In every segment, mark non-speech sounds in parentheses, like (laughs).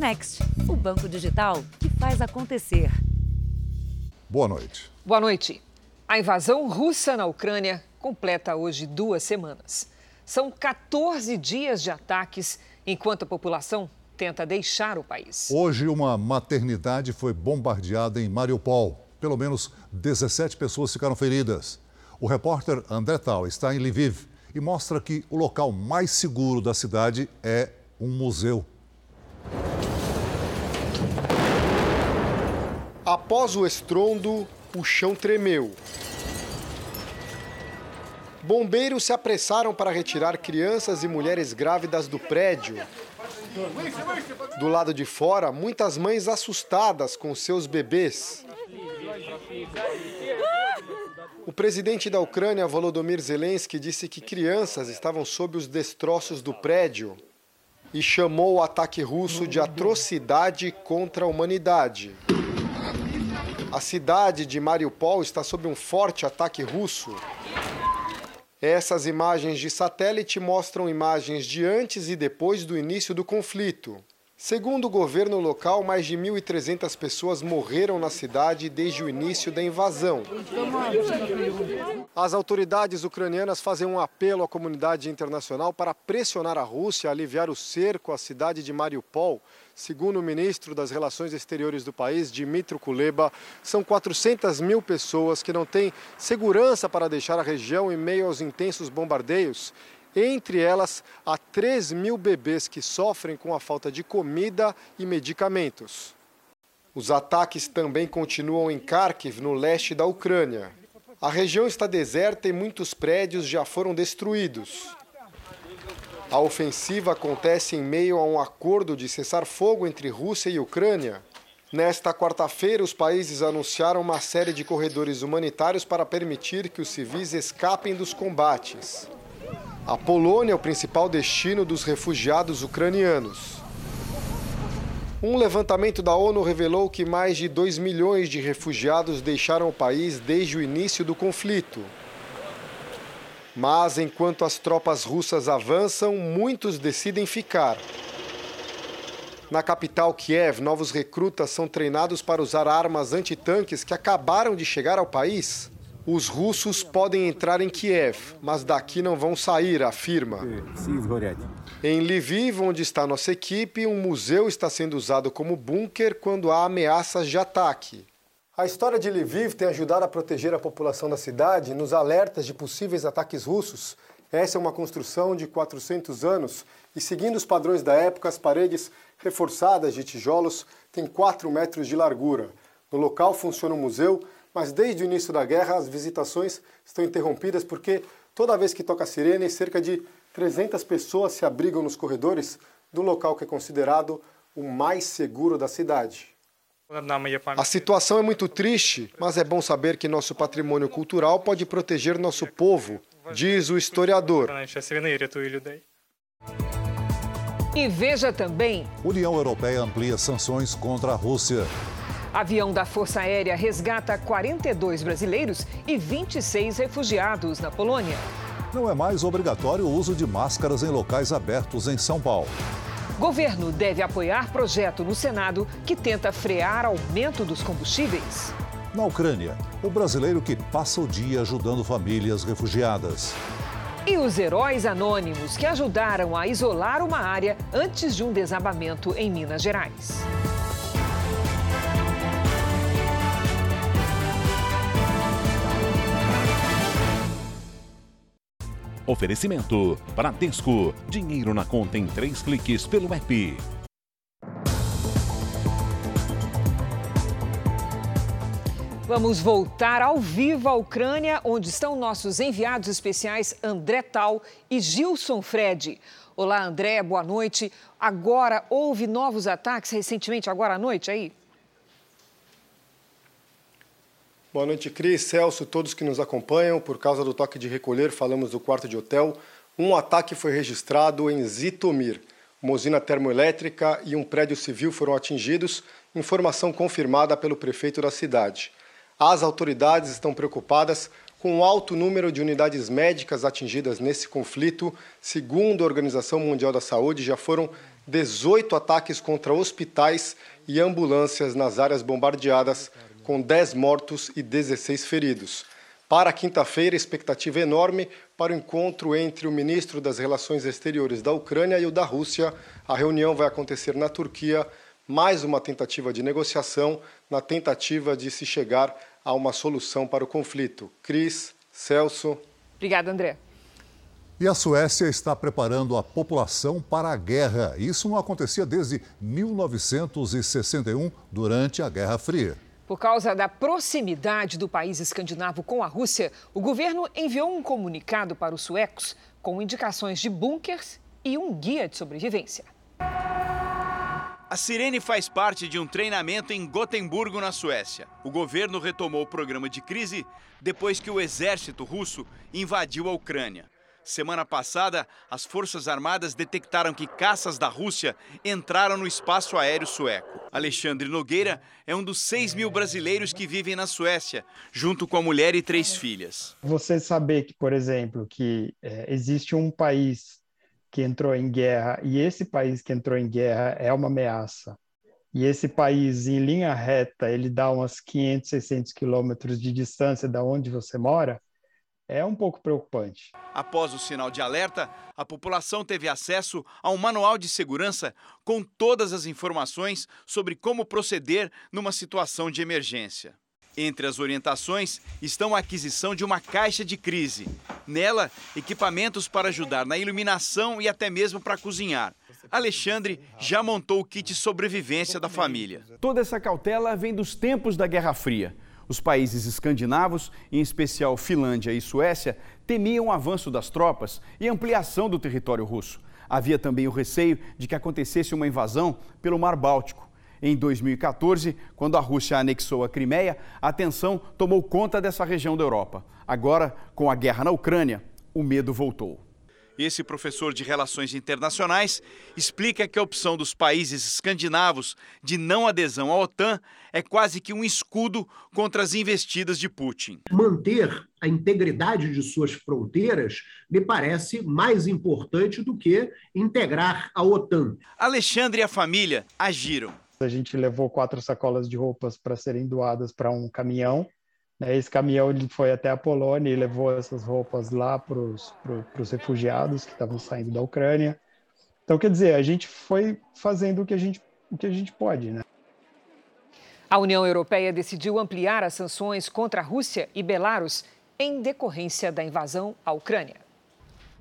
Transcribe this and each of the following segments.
Next, o banco digital que faz acontecer. Boa noite. Boa noite. A invasão russa na Ucrânia completa hoje duas semanas. São 14 dias de ataques enquanto a população tenta deixar o país. Hoje, uma maternidade foi bombardeada em Mariupol. Pelo menos 17 pessoas ficaram feridas. O repórter André Tal está em Lviv e mostra que o local mais seguro da cidade é um museu. Após o estrondo, o chão tremeu. Bombeiros se apressaram para retirar crianças e mulheres grávidas do prédio. Do lado de fora, muitas mães assustadas com seus bebês. O presidente da Ucrânia, Volodymyr Zelensky, disse que crianças estavam sob os destroços do prédio e chamou o ataque russo de atrocidade contra a humanidade. A cidade de Mariupol está sob um forte ataque russo. Essas imagens de satélite mostram imagens de antes e depois do início do conflito. Segundo o governo local, mais de 1.300 pessoas morreram na cidade desde o início da invasão. As autoridades ucranianas fazem um apelo à comunidade internacional para pressionar a Rússia a aliviar o cerco à cidade de Mariupol. Segundo o ministro das Relações Exteriores do país, Dmitry Kuleba, são 400 mil pessoas que não têm segurança para deixar a região em meio aos intensos bombardeios entre elas, há 3 mil bebês que sofrem com a falta de comida e medicamentos. Os ataques também continuam em Kharkiv, no leste da Ucrânia. A região está deserta e muitos prédios já foram destruídos. A ofensiva acontece em meio a um acordo de cessar fogo entre Rússia e Ucrânia. Nesta quarta-feira, os países anunciaram uma série de corredores humanitários para permitir que os civis escapem dos combates. A Polônia é o principal destino dos refugiados ucranianos. Um levantamento da ONU revelou que mais de 2 milhões de refugiados deixaram o país desde o início do conflito. Mas enquanto as tropas russas avançam, muitos decidem ficar. Na capital Kiev, novos recrutas são treinados para usar armas antitanques que acabaram de chegar ao país. Os russos podem entrar em Kiev, mas daqui não vão sair, afirma. Em Lviv, onde está nossa equipe, um museu está sendo usado como bunker quando há ameaças de ataque. A história de Lviv tem ajudado a proteger a população da cidade nos alertas de possíveis ataques russos. Essa é uma construção de 400 anos e, seguindo os padrões da época, as paredes reforçadas de tijolos têm 4 metros de largura. No local funciona um museu mas desde o início da guerra as visitações estão interrompidas porque toda vez que toca a sirene, cerca de 300 pessoas se abrigam nos corredores do local que é considerado o mais seguro da cidade. A situação é muito triste, mas é bom saber que nosso patrimônio cultural pode proteger nosso povo, diz o historiador. E veja também: União Europeia amplia sanções contra a Rússia. Avião da Força Aérea resgata 42 brasileiros e 26 refugiados na Polônia. Não é mais obrigatório o uso de máscaras em locais abertos em São Paulo. Governo deve apoiar projeto no Senado que tenta frear aumento dos combustíveis. Na Ucrânia, o brasileiro que passa o dia ajudando famílias refugiadas. E os heróis anônimos que ajudaram a isolar uma área antes de um desabamento em Minas Gerais. Oferecimento: Bradesco. Dinheiro na conta em três cliques pelo app. Vamos voltar ao vivo à Ucrânia, onde estão nossos enviados especiais André Tal e Gilson Fred. Olá, André, boa noite. Agora, houve novos ataques recentemente, agora à noite aí? Boa noite, Cris, Celso, todos que nos acompanham. Por causa do toque de recolher, falamos do quarto de hotel. Um ataque foi registrado em Zitomir. Uma usina termoelétrica e um prédio civil foram atingidos, informação confirmada pelo prefeito da cidade. As autoridades estão preocupadas com o alto número de unidades médicas atingidas nesse conflito. Segundo a Organização Mundial da Saúde, já foram 18 ataques contra hospitais e ambulâncias nas áreas bombardeadas, com 10 mortos e 16 feridos. Para quinta-feira, expectativa enorme para o encontro entre o ministro das Relações Exteriores da Ucrânia e o da Rússia. A reunião vai acontecer na Turquia, mais uma tentativa de negociação na tentativa de se chegar a uma solução para o conflito. Cris, Celso. Obrigada, André. E a Suécia está preparando a população para a guerra. Isso não acontecia desde 1961, durante a Guerra Fria. Por causa da proximidade do país escandinavo com a Rússia, o governo enviou um comunicado para os suecos com indicações de bunkers e um guia de sobrevivência. A Sirene faz parte de um treinamento em Gotemburgo, na Suécia. O governo retomou o programa de crise depois que o exército russo invadiu a Ucrânia. Semana passada, as Forças Armadas detectaram que caças da Rússia entraram no espaço aéreo sueco. Alexandre Nogueira é um dos 6 mil brasileiros que vivem na Suécia, junto com a mulher e três filhas. Você saber que, por exemplo, que é, existe um país que entrou em guerra e esse país que entrou em guerra é uma ameaça. E esse país, em linha reta, ele dá umas 500, 600 quilômetros de distância da onde você mora, é um pouco preocupante. Após o sinal de alerta, a população teve acesso a um manual de segurança com todas as informações sobre como proceder numa situação de emergência. Entre as orientações estão a aquisição de uma caixa de crise. Nela, equipamentos para ajudar na iluminação e até mesmo para cozinhar. Alexandre já montou o kit sobrevivência da família. Toda essa cautela vem dos tempos da Guerra Fria. Os países escandinavos, em especial Finlândia e Suécia, temiam o avanço das tropas e ampliação do território russo. Havia também o receio de que acontecesse uma invasão pelo Mar Báltico. Em 2014, quando a Rússia anexou a Crimeia, a tensão tomou conta dessa região da Europa. Agora, com a guerra na Ucrânia, o medo voltou. Esse professor de Relações Internacionais explica que a opção dos países escandinavos de não adesão à OTAN é quase que um escudo contra as investidas de Putin. Manter a integridade de suas fronteiras me parece mais importante do que integrar a OTAN. Alexandre e a família agiram. A gente levou quatro sacolas de roupas para serem doadas para um caminhão esse caminhão ele foi até a Polônia e levou essas roupas lá para os refugiados que estavam saindo da Ucrânia. Então, quer dizer, a gente foi fazendo o que a gente, o que a gente pode, né? A União Europeia decidiu ampliar as sanções contra a Rússia e Belarus em decorrência da invasão à Ucrânia.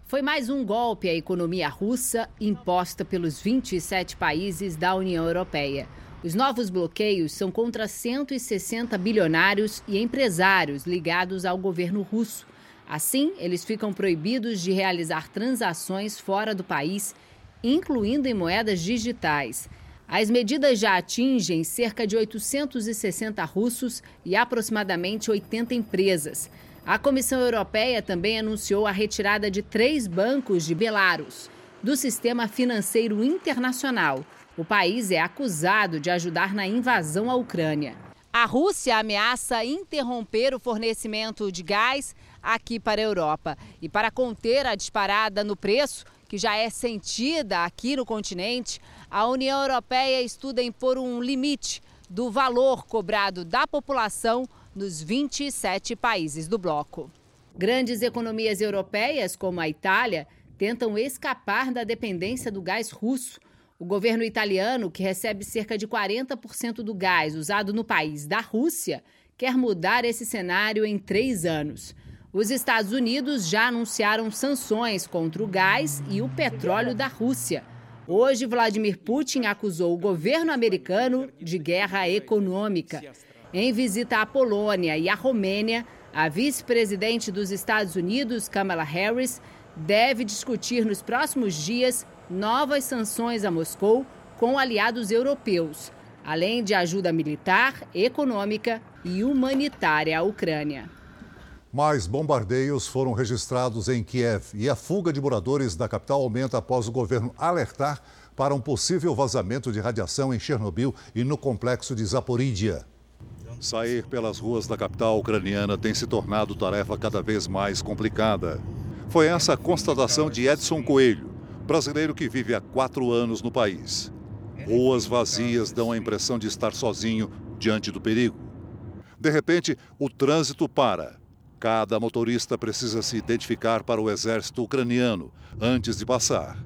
Foi mais um golpe à economia russa imposta pelos 27 países da União Europeia. Os novos bloqueios são contra 160 bilionários e empresários ligados ao governo russo. Assim, eles ficam proibidos de realizar transações fora do país, incluindo em moedas digitais. As medidas já atingem cerca de 860 russos e aproximadamente 80 empresas. A Comissão Europeia também anunciou a retirada de três bancos de Belarus do sistema financeiro internacional. O país é acusado de ajudar na invasão à Ucrânia. A Rússia ameaça interromper o fornecimento de gás aqui para a Europa. E para conter a disparada no preço, que já é sentida aqui no continente, a União Europeia estuda impor um limite do valor cobrado da população nos 27 países do bloco. Grandes economias europeias, como a Itália, tentam escapar da dependência do gás russo o governo italiano, que recebe cerca de 40% do gás usado no país da Rússia, quer mudar esse cenário em três anos. Os Estados Unidos já anunciaram sanções contra o gás e o petróleo da Rússia. Hoje, Vladimir Putin acusou o governo americano de guerra econômica. Em visita à Polônia e à Romênia, a vice-presidente dos Estados Unidos, Kamala Harris, deve discutir nos próximos dias novas sanções a Moscou com aliados europeus, além de ajuda militar, econômica e humanitária à Ucrânia. Mais bombardeios foram registrados em Kiev e a fuga de moradores da capital aumenta após o governo alertar para um possível vazamento de radiação em Chernobyl e no complexo de Zaporídia. Sair pelas ruas da capital ucraniana tem se tornado tarefa cada vez mais complicada. Foi essa a constatação de Edson Coelho, brasileiro que vive há quatro anos no país. Ruas vazias dão a impressão de estar sozinho diante do perigo. De repente, o trânsito para. Cada motorista precisa se identificar para o exército ucraniano antes de passar.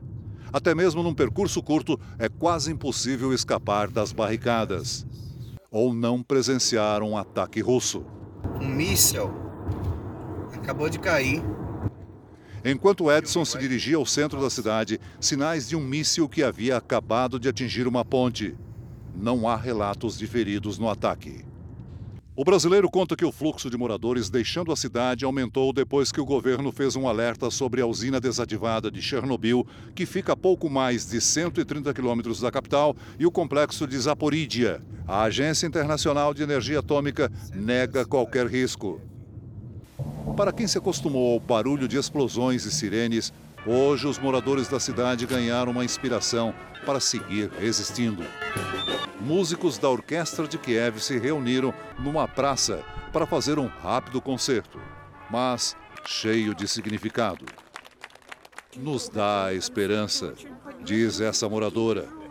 Até mesmo num percurso curto, é quase impossível escapar das barricadas. Ou não presenciar um ataque russo. Um míssil acabou de cair. Enquanto Edson se dirigia ao centro da cidade, sinais de um míssil que havia acabado de atingir uma ponte. Não há relatos de feridos no ataque. O brasileiro conta que o fluxo de moradores deixando a cidade aumentou depois que o governo fez um alerta sobre a usina desativada de Chernobyl, que fica a pouco mais de 130 quilômetros da capital, e o complexo de Zaporídia. A Agência Internacional de Energia Atômica nega qualquer risco. Para quem se acostumou ao barulho de explosões e sirenes, hoje os moradores da cidade ganharam uma inspiração para seguir resistindo músicos da Orquestra de Kiev se reuniram numa praça para fazer um rápido concerto, mas cheio de significado. Nos dá esperança, diz essa moradora.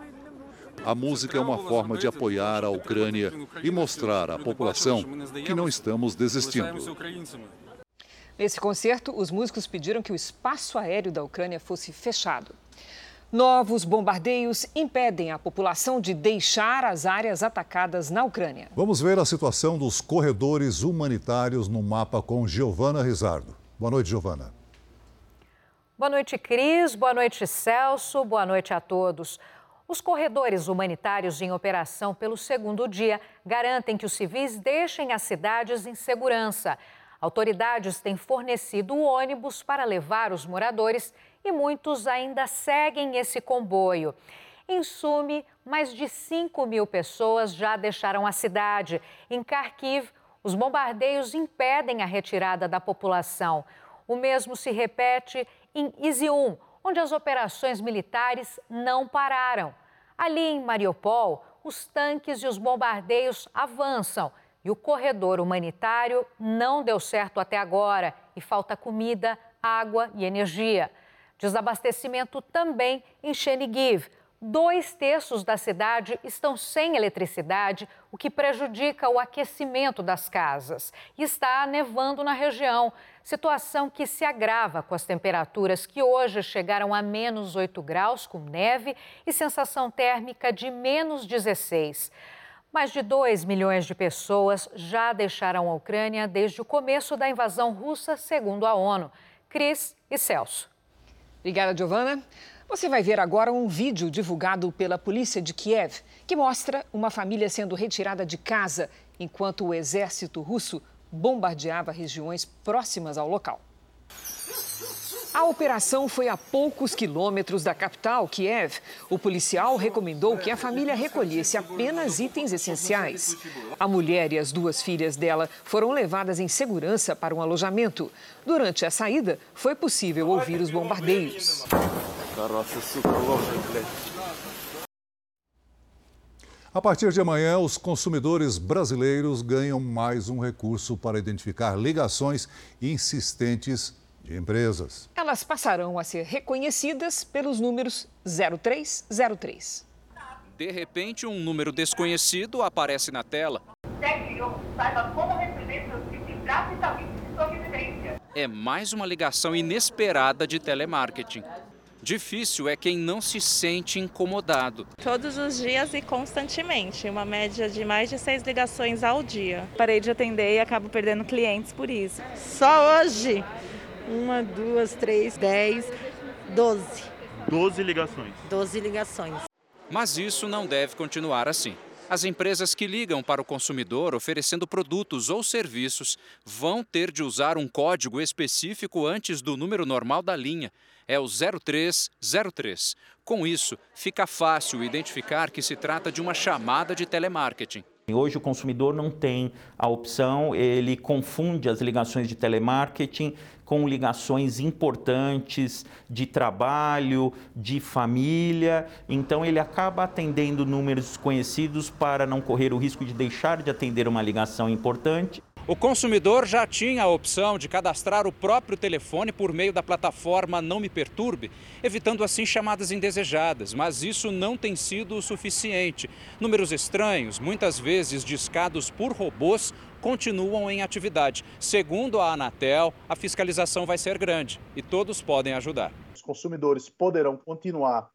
A música é uma forma de apoiar a Ucrânia e mostrar à população que não estamos desistindo. Nesse concerto, os músicos pediram que o espaço aéreo da Ucrânia fosse fechado. Novos bombardeios impedem a população de deixar as áreas atacadas na Ucrânia. Vamos ver a situação dos corredores humanitários no mapa com Giovana Rizardo. Boa noite, Giovana. Boa noite, Cris. Boa noite, Celso. Boa noite a todos. Os corredores humanitários em operação pelo segundo dia garantem que os civis deixem as cidades em segurança. Autoridades têm fornecido ônibus para levar os moradores e muitos ainda seguem esse comboio. Em Sumy, mais de 5 mil pessoas já deixaram a cidade. Em Kharkiv, os bombardeios impedem a retirada da população. O mesmo se repete em Izium, onde as operações militares não pararam. Ali em Mariupol, os tanques e os bombardeios avançam e o corredor humanitário não deu certo até agora e falta comida, água e energia. Desabastecimento também em Chernigiv. Dois terços da cidade estão sem eletricidade, o que prejudica o aquecimento das casas. E está nevando na região, situação que se agrava com as temperaturas que hoje chegaram a menos 8 graus, com neve e sensação térmica de menos 16. Mais de 2 milhões de pessoas já deixaram a Ucrânia desde o começo da invasão russa, segundo a ONU. Cris e Celso. Obrigada, Giovana. Você vai ver agora um vídeo divulgado pela polícia de Kiev que mostra uma família sendo retirada de casa enquanto o exército russo bombardeava regiões próximas ao local. A operação foi a poucos quilômetros da capital, Kiev. O policial recomendou que a família recolhesse apenas itens essenciais. A mulher e as duas filhas dela foram levadas em segurança para um alojamento. Durante a saída, foi possível ouvir os bombardeios. A partir de amanhã, os consumidores brasileiros ganham mais um recurso para identificar ligações insistentes de empresas. Elas passarão a ser reconhecidas pelos números 0303. De repente, um número desconhecido aparece na tela. É mais uma ligação inesperada de telemarketing. Difícil é quem não se sente incomodado. Todos os dias e constantemente, uma média de mais de seis ligações ao dia. Parei de atender e acabo perdendo clientes por isso. Só hoje uma, duas, três, dez, doze. Doze ligações. Doze ligações. Mas isso não deve continuar assim. As empresas que ligam para o consumidor oferecendo produtos ou serviços vão ter de usar um código específico antes do número normal da linha. É o 0303. Com isso, fica fácil identificar que se trata de uma chamada de telemarketing. Hoje o consumidor não tem a opção, ele confunde as ligações de telemarketing com ligações importantes de trabalho, de família, então ele acaba atendendo números desconhecidos para não correr o risco de deixar de atender uma ligação importante. O consumidor já tinha a opção de cadastrar o próprio telefone por meio da plataforma Não Me Perturbe, evitando assim chamadas indesejadas, mas isso não tem sido o suficiente. Números estranhos, muitas vezes discados por robôs, continuam em atividade. Segundo a Anatel, a fiscalização vai ser grande e todos podem ajudar. Os consumidores poderão continuar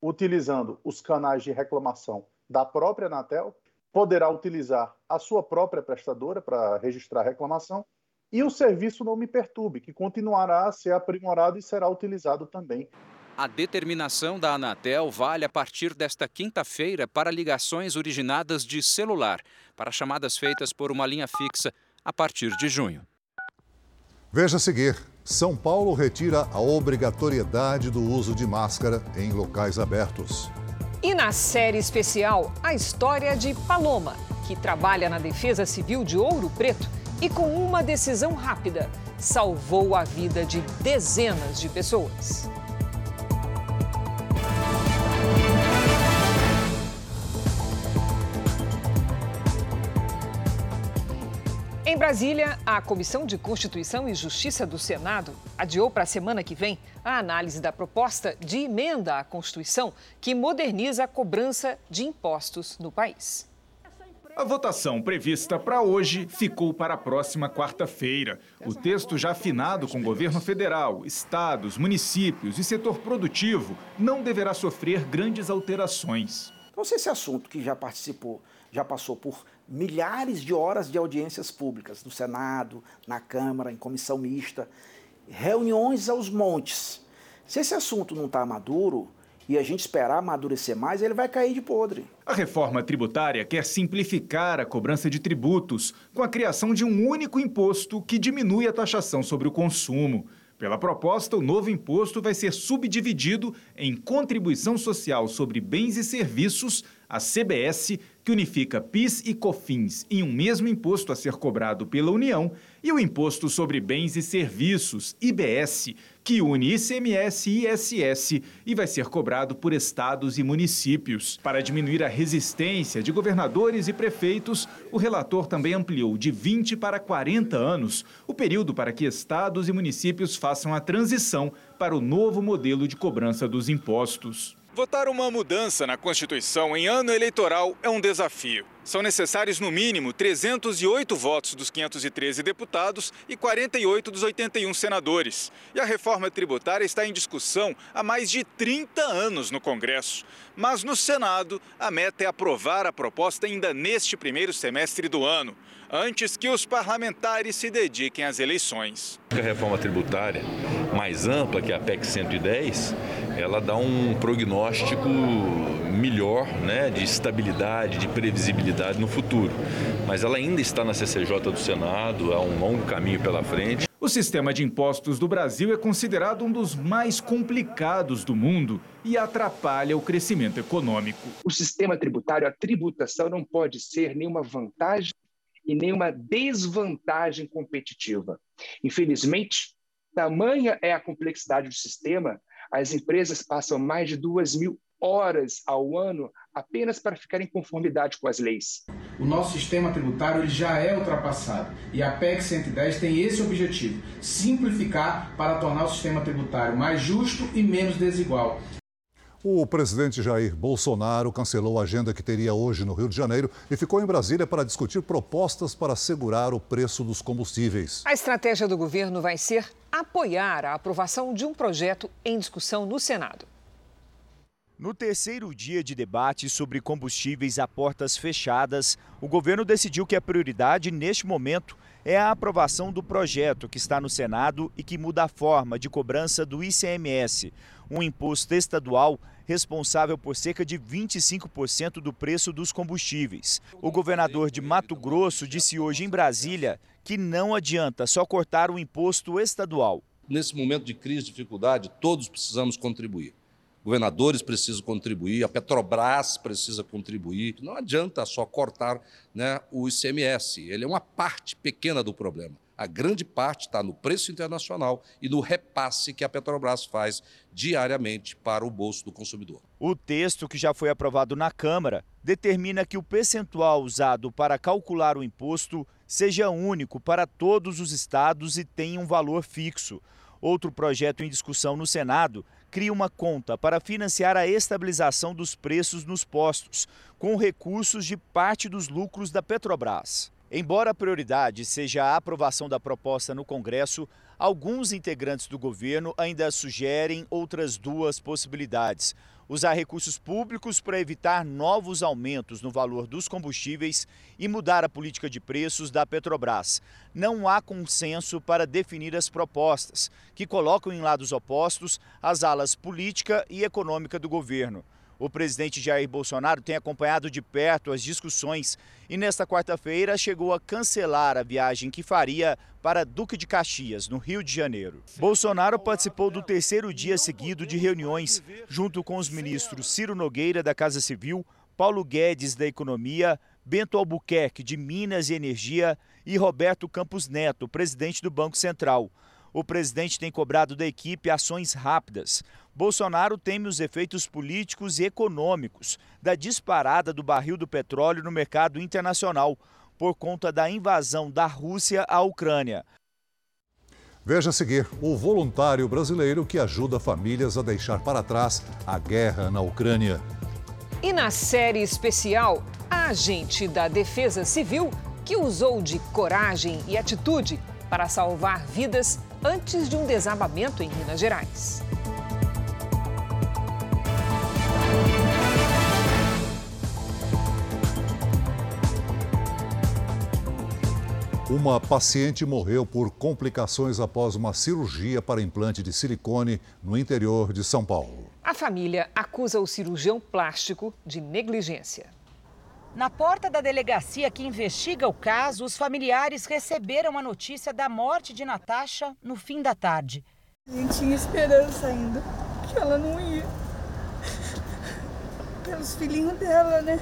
utilizando os canais de reclamação da própria Anatel, poderá utilizar a sua própria prestadora para registrar a reclamação e o serviço Não Me Perturbe, que continuará a ser aprimorado e será utilizado também. A determinação da Anatel vale a partir desta quinta-feira para ligações originadas de celular, para chamadas feitas por uma linha fixa a partir de junho. Veja a seguir: São Paulo retira a obrigatoriedade do uso de máscara em locais abertos. E na série especial, a história de Paloma, que trabalha na Defesa Civil de Ouro Preto e, com uma decisão rápida, salvou a vida de dezenas de pessoas. Em Brasília, a Comissão de Constituição e Justiça do Senado adiou para a semana que vem a análise da proposta de emenda à Constituição que moderniza a cobrança de impostos no país. A votação prevista para hoje ficou para a próxima quarta-feira. O texto, já afinado com o governo federal, estados, municípios e setor produtivo, não deverá sofrer grandes alterações. Então, se esse assunto que já participou, já passou por milhares de horas de audiências públicas no Senado, na Câmara, em comissão mista, reuniões aos montes. Se esse assunto não está maduro e a gente esperar amadurecer mais, ele vai cair de podre. A reforma tributária quer simplificar a cobrança de tributos com a criação de um único imposto que diminui a taxação sobre o consumo. Pela proposta, o novo imposto vai ser subdividido em Contribuição Social sobre Bens e Serviços, a CBS, que unifica PIS e COFINS em um mesmo imposto a ser cobrado pela União, e o Imposto sobre Bens e Serviços, IBS, que une ICMS e ISS e vai ser cobrado por estados e municípios. Para diminuir a resistência de governadores e prefeitos, o relator também ampliou de 20 para 40 anos o período para que estados e municípios façam a transição para o novo modelo de cobrança dos impostos. Votar uma mudança na Constituição em ano eleitoral é um desafio. São necessários, no mínimo, 308 votos dos 513 deputados e 48 dos 81 senadores. E a reforma tributária está em discussão há mais de 30 anos no Congresso. Mas no Senado, a meta é aprovar a proposta ainda neste primeiro semestre do ano, antes que os parlamentares se dediquem às eleições. A reforma tributária mais ampla, que é a PEC 110, ela dá um prognóstico melhor né, de estabilidade, de previsibilidade no futuro. Mas ela ainda está na CCJ do Senado, há um longo caminho pela frente. O sistema de impostos do Brasil é considerado um dos mais complicados do mundo e atrapalha o crescimento econômico. O sistema tributário, a tributação não pode ser nenhuma vantagem e nenhuma desvantagem competitiva. Infelizmente, tamanha é a complexidade do sistema, as empresas passam mais de duas mil horas ao ano apenas para ficar em conformidade com as leis. O nosso sistema tributário ele já é ultrapassado e a PEC 110 tem esse objetivo: simplificar para tornar o sistema tributário mais justo e menos desigual. O presidente Jair Bolsonaro cancelou a agenda que teria hoje no Rio de Janeiro e ficou em Brasília para discutir propostas para segurar o preço dos combustíveis. A estratégia do governo vai ser apoiar a aprovação de um projeto em discussão no Senado. No terceiro dia de debate sobre combustíveis a portas fechadas, o governo decidiu que a prioridade neste momento é a aprovação do projeto que está no Senado e que muda a forma de cobrança do ICMS, um imposto estadual responsável por cerca de 25% do preço dos combustíveis. O governador de Mato Grosso disse hoje em Brasília que não adianta só cortar o imposto estadual. Nesse momento de crise, de dificuldade, todos precisamos contribuir governadores precisam contribuir, a Petrobras precisa contribuir. Não adianta só cortar né, o ICMS, ele é uma parte pequena do problema. A grande parte está no preço internacional e no repasse que a Petrobras faz diariamente para o bolso do consumidor. O texto, que já foi aprovado na Câmara, determina que o percentual usado para calcular o imposto seja único para todos os estados e tenha um valor fixo. Outro projeto em discussão no Senado cria uma conta para financiar a estabilização dos preços nos postos, com recursos de parte dos lucros da Petrobras. Embora a prioridade seja a aprovação da proposta no Congresso, alguns integrantes do governo ainda sugerem outras duas possibilidades usar recursos públicos para evitar novos aumentos no valor dos combustíveis e mudar a política de preços da Petrobras. Não há consenso para definir as propostas, que colocam em lados opostos as alas política e econômica do governo. O presidente Jair Bolsonaro tem acompanhado de perto as discussões e, nesta quarta-feira, chegou a cancelar a viagem que faria para Duque de Caxias, no Rio de Janeiro. Bolsonaro participou do terceiro dia seguido de reuniões junto com os ministros Ciro Nogueira, da Casa Civil, Paulo Guedes, da Economia, Bento Albuquerque, de Minas e Energia e Roberto Campos Neto, presidente do Banco Central. O presidente tem cobrado da equipe ações rápidas. Bolsonaro teme os efeitos políticos e econômicos da disparada do barril do petróleo no mercado internacional por conta da invasão da Rússia à Ucrânia. Veja a seguir o voluntário brasileiro que ajuda famílias a deixar para trás a guerra na Ucrânia. E na série especial, a agente da Defesa Civil que usou de coragem e atitude para salvar vidas antes de um desabamento em Minas Gerais. Uma paciente morreu por complicações após uma cirurgia para implante de silicone no interior de São Paulo. A família acusa o cirurgião plástico de negligência. Na porta da delegacia que investiga o caso, os familiares receberam a notícia da morte de Natasha no fim da tarde. A gente tinha esperança ainda que ela não ia. Pelos filhinhos dela, né?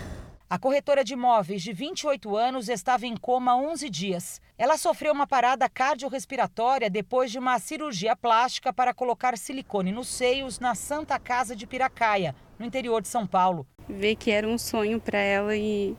A corretora de imóveis de 28 anos estava em coma há 11 dias. Ela sofreu uma parada cardiorrespiratória depois de uma cirurgia plástica para colocar silicone nos seios na Santa Casa de Piracaia, no interior de São Paulo ver que era um sonho para ela e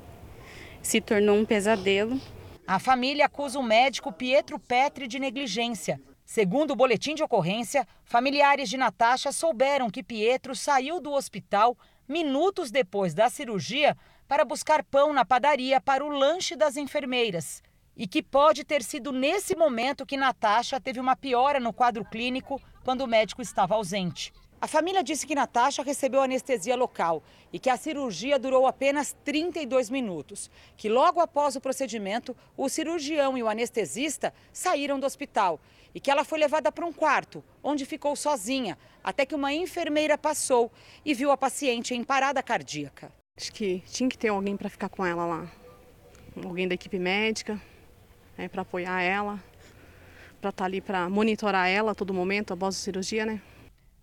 se tornou um pesadelo. A família acusa o médico Pietro Petri de negligência. Segundo o boletim de ocorrência, familiares de Natasha souberam que Pietro saiu do hospital minutos depois da cirurgia para buscar pão na padaria para o lanche das enfermeiras. E que pode ter sido nesse momento que Natasha teve uma piora no quadro clínico quando o médico estava ausente. A família disse que Natasha recebeu anestesia local e que a cirurgia durou apenas 32 minutos. Que logo após o procedimento, o cirurgião e o anestesista saíram do hospital e que ela foi levada para um quarto, onde ficou sozinha, até que uma enfermeira passou e viu a paciente em parada cardíaca. Acho que tinha que ter alguém para ficar com ela lá. Alguém da equipe médica, né, para apoiar ela, para estar tá ali para monitorar ela a todo momento após a cirurgia, né?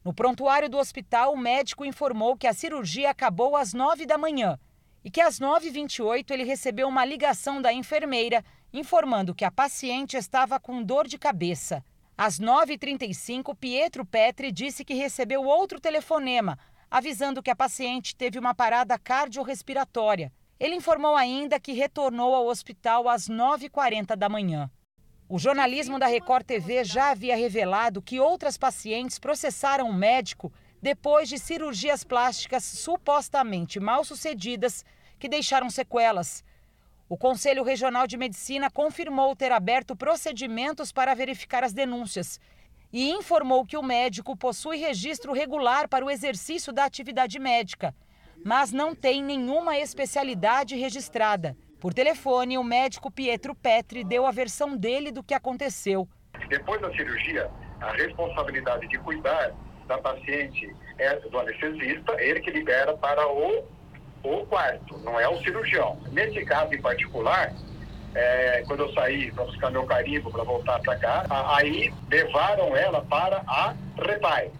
No prontuário do hospital, o médico informou que a cirurgia acabou às 9 da manhã e que às 9h28 ele recebeu uma ligação da enfermeira informando que a paciente estava com dor de cabeça. Às 9h35, Pietro Petri disse que recebeu outro telefonema avisando que a paciente teve uma parada cardiorrespiratória. Ele informou ainda que retornou ao hospital às 9h40 da manhã. O jornalismo da Record TV já havia revelado que outras pacientes processaram o médico depois de cirurgias plásticas supostamente mal sucedidas que deixaram sequelas. O Conselho Regional de Medicina confirmou ter aberto procedimentos para verificar as denúncias e informou que o médico possui registro regular para o exercício da atividade médica, mas não tem nenhuma especialidade registrada. Por telefone, o médico Pietro Petri deu a versão dele do que aconteceu. Depois da cirurgia, a responsabilidade de cuidar da paciente é do anestesista, ele que libera para o, o quarto, não é o cirurgião. Nesse caso em particular, é, quando eu saí para buscar meu carimbo para voltar para cá, aí levaram ela para a repai.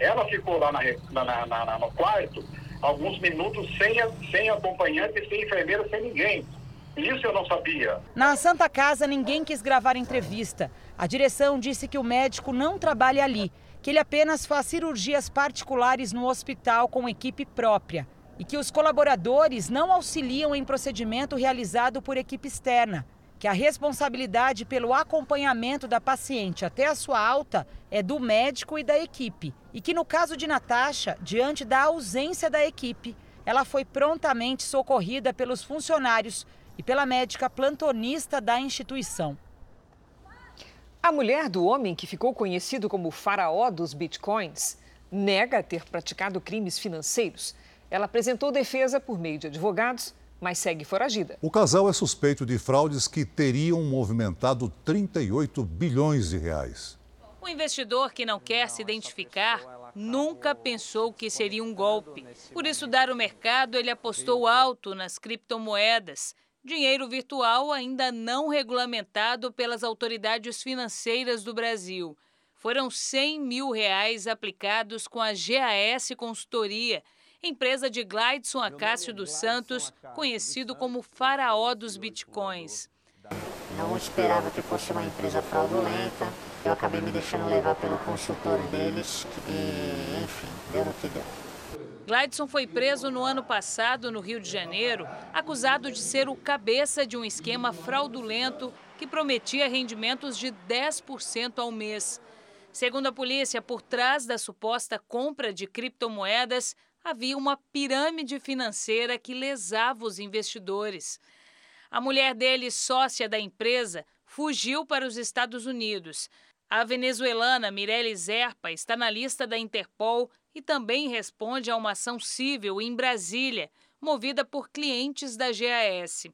Ela ficou lá na, na, na, no quarto alguns minutos sem, sem acompanhante, sem enfermeira, sem ninguém. Isso eu não sabia. Na Santa Casa, ninguém quis gravar entrevista. A direção disse que o médico não trabalha ali, que ele apenas faz cirurgias particulares no hospital com equipe própria. e que os colaboradores não auxiliam em procedimento realizado por equipe externa, que a responsabilidade pelo acompanhamento da paciente até a sua alta é do médico e da equipe, e que no caso de Natasha, diante da ausência da equipe, ela foi prontamente socorrida pelos funcionários e pela médica plantonista da instituição. A mulher do homem que ficou conhecido como faraó dos bitcoins nega ter praticado crimes financeiros. Ela apresentou defesa por meio de advogados, mas segue foragida. O casal é suspeito de fraudes que teriam movimentado 38 bilhões de reais. O investidor que não quer se identificar nunca pensou que seria um golpe. Por isso, dar o mercado, ele apostou alto nas criptomoedas. Dinheiro virtual ainda não regulamentado pelas autoridades financeiras do Brasil. Foram 100 mil reais aplicados com a GAS Consultoria, empresa de Glideson Acácio dos Santos, conhecido como faraó dos bitcoins. Não esperava que fosse uma empresa fraudulenta. Eu acabei me deixando levar pelo consultor deles e, enfim, deu no que deu. Glideson foi preso no ano passado no Rio de Janeiro, acusado de ser o cabeça de um esquema fraudulento que prometia rendimentos de 10% ao mês. Segundo a polícia, por trás da suposta compra de criptomoedas, havia uma pirâmide financeira que lesava os investidores. A mulher dele, sócia da empresa, fugiu para os Estados Unidos. A venezuelana Mirelle Zerpa está na lista da Interpol e também responde a uma ação civil em Brasília, movida por clientes da GAS.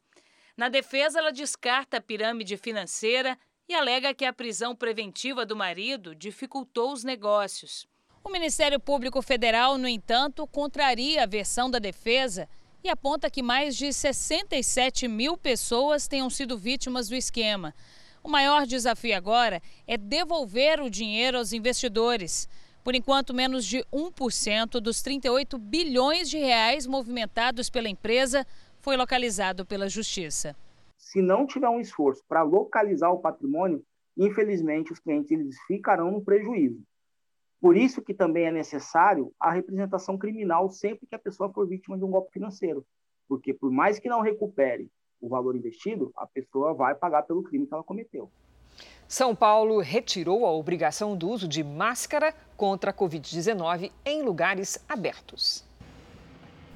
Na defesa, ela descarta a pirâmide financeira e alega que a prisão preventiva do marido dificultou os negócios. O Ministério Público Federal, no entanto, contraria a versão da defesa e aponta que mais de 67 mil pessoas tenham sido vítimas do esquema. O maior desafio agora é devolver o dinheiro aos investidores. Por enquanto, menos de 1% dos 38 bilhões de reais movimentados pela empresa foi localizado pela Justiça. Se não tiver um esforço para localizar o patrimônio, infelizmente os clientes eles ficarão no prejuízo. Por isso que também é necessário a representação criminal sempre que a pessoa for vítima de um golpe financeiro, porque por mais que não recupere o valor investido, a pessoa vai pagar pelo crime que ela cometeu. São Paulo retirou a obrigação do uso de máscara contra a Covid-19 em lugares abertos.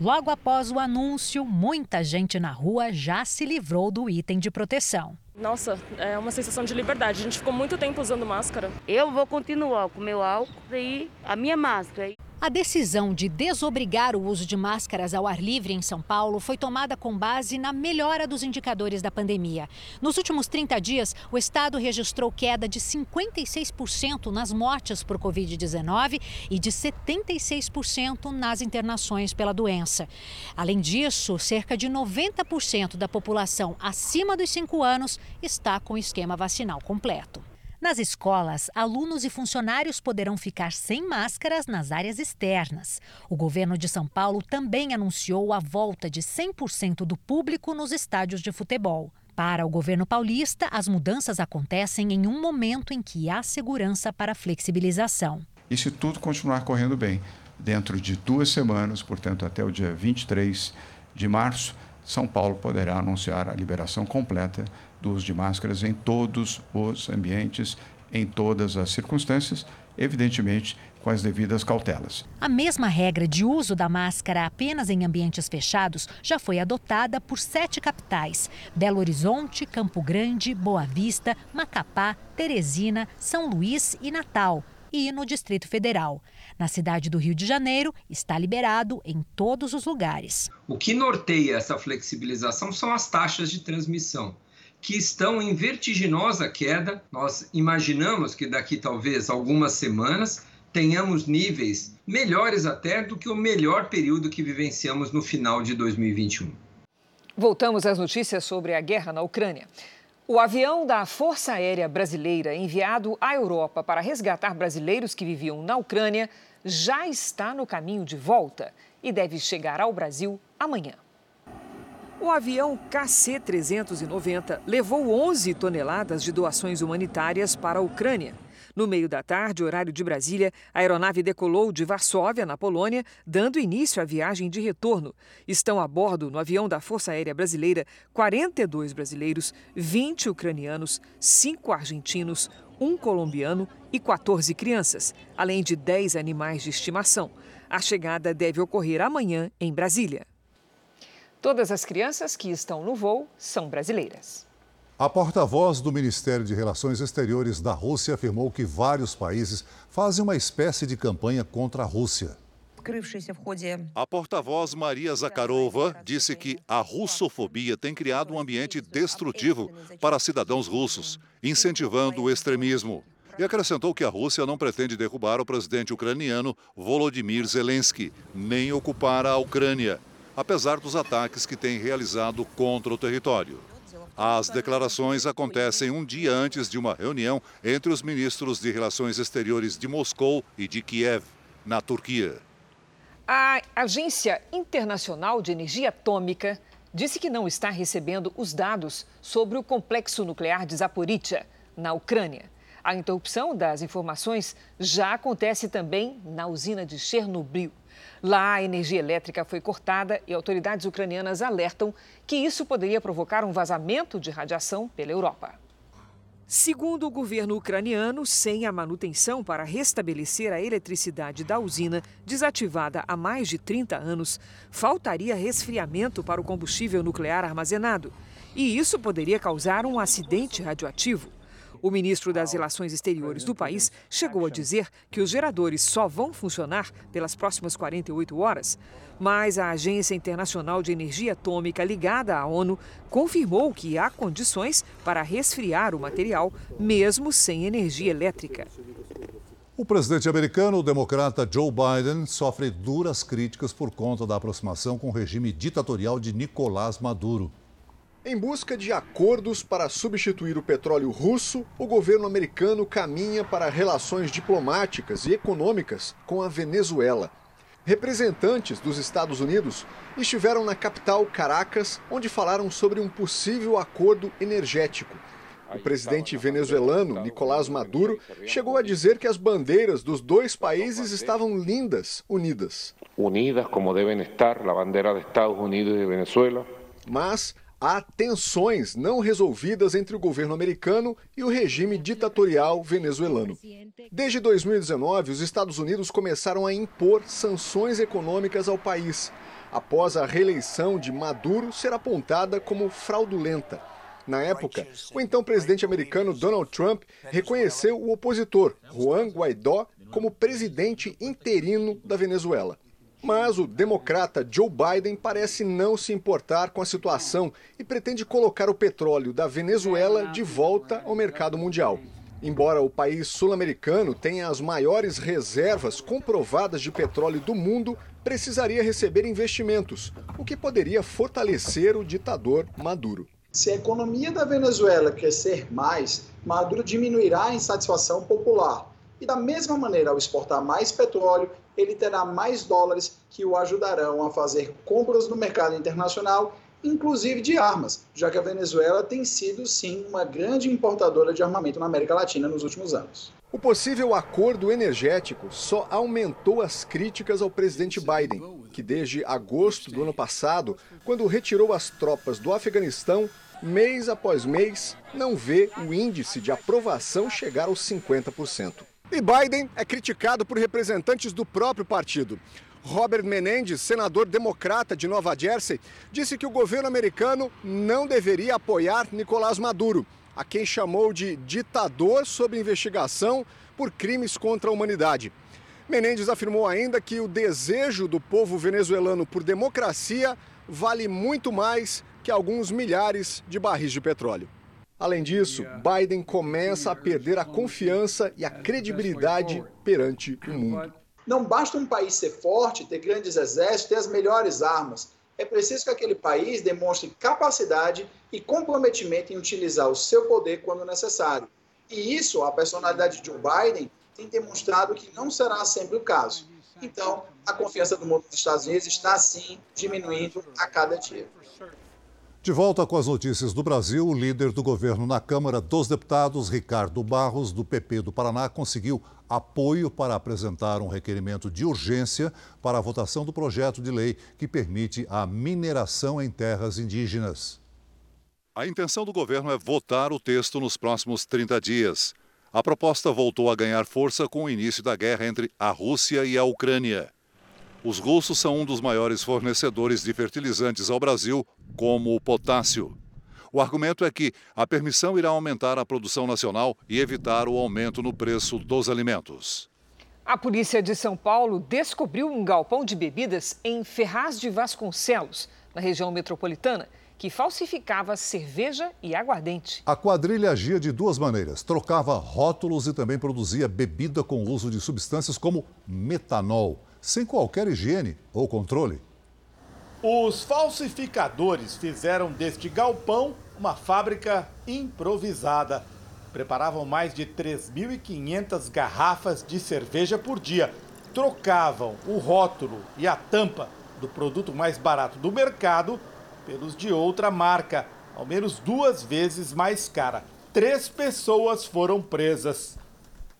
Logo após o anúncio, muita gente na rua já se livrou do item de proteção. Nossa, é uma sensação de liberdade. A gente ficou muito tempo usando máscara. Eu vou continuar com o meu álcool e a minha máscara. A decisão de desobrigar o uso de máscaras ao ar livre em São Paulo foi tomada com base na melhora dos indicadores da pandemia. Nos últimos 30 dias, o estado registrou queda de 56% nas mortes por Covid-19 e de 76% nas internações pela doença. Além disso, cerca de 90% da população acima dos 5 anos está com o esquema vacinal completo. Nas escolas, alunos e funcionários poderão ficar sem máscaras nas áreas externas. O governo de São Paulo também anunciou a volta de 100% do público nos estádios de futebol. Para o governo paulista, as mudanças acontecem em um momento em que há segurança para flexibilização. E se tudo continuar correndo bem, dentro de duas semanas, portanto até o dia 23 de março, São Paulo poderá anunciar a liberação completa do uso de máscaras em todos os ambientes, em todas as circunstâncias, evidentemente com as devidas cautelas. A mesma regra de uso da máscara apenas em ambientes fechados já foi adotada por sete capitais: Belo Horizonte, Campo Grande, Boa Vista, Macapá, Teresina, São Luís e Natal. E no Distrito Federal. Na cidade do Rio de Janeiro, está liberado em todos os lugares. O que norteia essa flexibilização são as taxas de transmissão que estão em vertiginosa queda. Nós imaginamos que daqui talvez algumas semanas tenhamos níveis melhores até do que o melhor período que vivenciamos no final de 2021. Voltamos às notícias sobre a guerra na Ucrânia. O avião da Força Aérea Brasileira, enviado à Europa para resgatar brasileiros que viviam na Ucrânia, já está no caminho de volta e deve chegar ao Brasil amanhã. O avião KC-390 levou 11 toneladas de doações humanitárias para a Ucrânia. No meio da tarde, horário de Brasília, a aeronave decolou de Varsóvia, na Polônia, dando início à viagem de retorno. Estão a bordo, no avião da Força Aérea Brasileira, 42 brasileiros, 20 ucranianos, 5 argentinos, um colombiano e 14 crianças, além de 10 animais de estimação. A chegada deve ocorrer amanhã em Brasília. Todas as crianças que estão no voo são brasileiras. A porta-voz do Ministério de Relações Exteriores da Rússia afirmou que vários países fazem uma espécie de campanha contra a Rússia. A porta-voz Maria Zakharova disse que a russofobia tem criado um ambiente destrutivo para cidadãos russos, incentivando o extremismo. E acrescentou que a Rússia não pretende derrubar o presidente ucraniano Volodymyr Zelensky, nem ocupar a Ucrânia, apesar dos ataques que tem realizado contra o território. As declarações acontecem um dia antes de uma reunião entre os ministros de Relações Exteriores de Moscou e de Kiev, na Turquia. A Agência Internacional de Energia Atômica disse que não está recebendo os dados sobre o complexo nuclear de Zaporizhia, na Ucrânia. A interrupção das informações já acontece também na usina de Chernobyl. Lá, a energia elétrica foi cortada e autoridades ucranianas alertam que isso poderia provocar um vazamento de radiação pela Europa. Segundo o governo ucraniano, sem a manutenção para restabelecer a eletricidade da usina, desativada há mais de 30 anos, faltaria resfriamento para o combustível nuclear armazenado. E isso poderia causar um acidente radioativo. O ministro das Relações Exteriores do país chegou a dizer que os geradores só vão funcionar pelas próximas 48 horas. Mas a Agência Internacional de Energia Atômica, ligada à ONU, confirmou que há condições para resfriar o material, mesmo sem energia elétrica. O presidente americano, o democrata Joe Biden, sofre duras críticas por conta da aproximação com o regime ditatorial de Nicolás Maduro. Em busca de acordos para substituir o petróleo russo, o governo americano caminha para relações diplomáticas e econômicas com a Venezuela. Representantes dos Estados Unidos estiveram na capital Caracas, onde falaram sobre um possível acordo energético. O presidente venezuelano Nicolás Maduro chegou a dizer que as bandeiras dos dois países estavam lindas, unidas. Unidas como devem estar a bandeira dos Estados Unidos e de Venezuela. Mas há tensões não resolvidas entre o governo americano e o regime ditatorial venezuelano. Desde 2019, os Estados Unidos começaram a impor sanções econômicas ao país, após a reeleição de Maduro ser apontada como fraudulenta. Na época, o então presidente americano Donald Trump reconheceu o opositor, Juan Guaidó, como presidente interino da Venezuela. Mas o democrata Joe Biden parece não se importar com a situação e pretende colocar o petróleo da Venezuela de volta ao mercado mundial. Embora o país sul-americano tenha as maiores reservas comprovadas de petróleo do mundo, precisaria receber investimentos, o que poderia fortalecer o ditador Maduro. Se a economia da Venezuela crescer mais, Maduro diminuirá a insatisfação popular. E da mesma maneira, ao exportar mais petróleo, ele terá mais dólares que o ajudarão a fazer compras no mercado internacional, inclusive de armas, já que a Venezuela tem sido sim uma grande importadora de armamento na América Latina nos últimos anos. O possível acordo energético só aumentou as críticas ao presidente Biden, que desde agosto do ano passado, quando retirou as tropas do Afeganistão, mês após mês, não vê o índice de aprovação chegar aos 50%. E Biden é criticado por representantes do próprio partido. Robert Menendez, senador democrata de Nova Jersey, disse que o governo americano não deveria apoiar Nicolás Maduro, a quem chamou de ditador sob investigação por crimes contra a humanidade. Menendez afirmou ainda que o desejo do povo venezuelano por democracia vale muito mais que alguns milhares de barris de petróleo. Além disso, Biden começa a perder a confiança e a credibilidade perante o mundo. Não basta um país ser forte, ter grandes exércitos, ter as melhores armas. É preciso que aquele país demonstre capacidade e comprometimento em utilizar o seu poder quando necessário. E isso, a personalidade de Joe Biden tem demonstrado que não será sempre o caso. Então, a confiança do mundo dos Estados Unidos está, sim, diminuindo a cada dia. De volta com as notícias do Brasil, o líder do governo na Câmara dos Deputados, Ricardo Barros, do PP do Paraná, conseguiu apoio para apresentar um requerimento de urgência para a votação do projeto de lei que permite a mineração em terras indígenas. A intenção do governo é votar o texto nos próximos 30 dias. A proposta voltou a ganhar força com o início da guerra entre a Rússia e a Ucrânia. Os russos são um dos maiores fornecedores de fertilizantes ao Brasil, como o potássio. O argumento é que a permissão irá aumentar a produção nacional e evitar o aumento no preço dos alimentos. A polícia de São Paulo descobriu um galpão de bebidas em Ferraz de Vasconcelos, na região metropolitana, que falsificava cerveja e aguardente. A quadrilha agia de duas maneiras: trocava rótulos e também produzia bebida com uso de substâncias como metanol sem qualquer higiene ou controle. Os falsificadores fizeram deste galpão uma fábrica improvisada. Preparavam mais de 3.500 garrafas de cerveja por dia. Trocavam o rótulo e a tampa do produto mais barato do mercado pelos de outra marca, ao menos duas vezes mais cara. Três pessoas foram presas.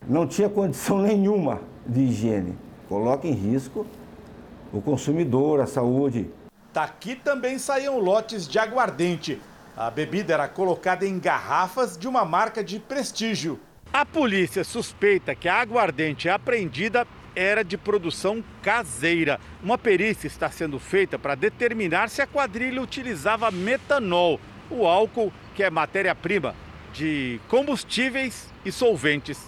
Não tinha condição (laughs) nenhuma de higiene coloca em risco o consumidor, a saúde. Daqui também saíam lotes de aguardente. A bebida era colocada em garrafas de uma marca de prestígio. A polícia suspeita que a aguardente apreendida era de produção caseira. Uma perícia está sendo feita para determinar se a quadrilha utilizava metanol, o álcool que é matéria-prima de combustíveis e solventes.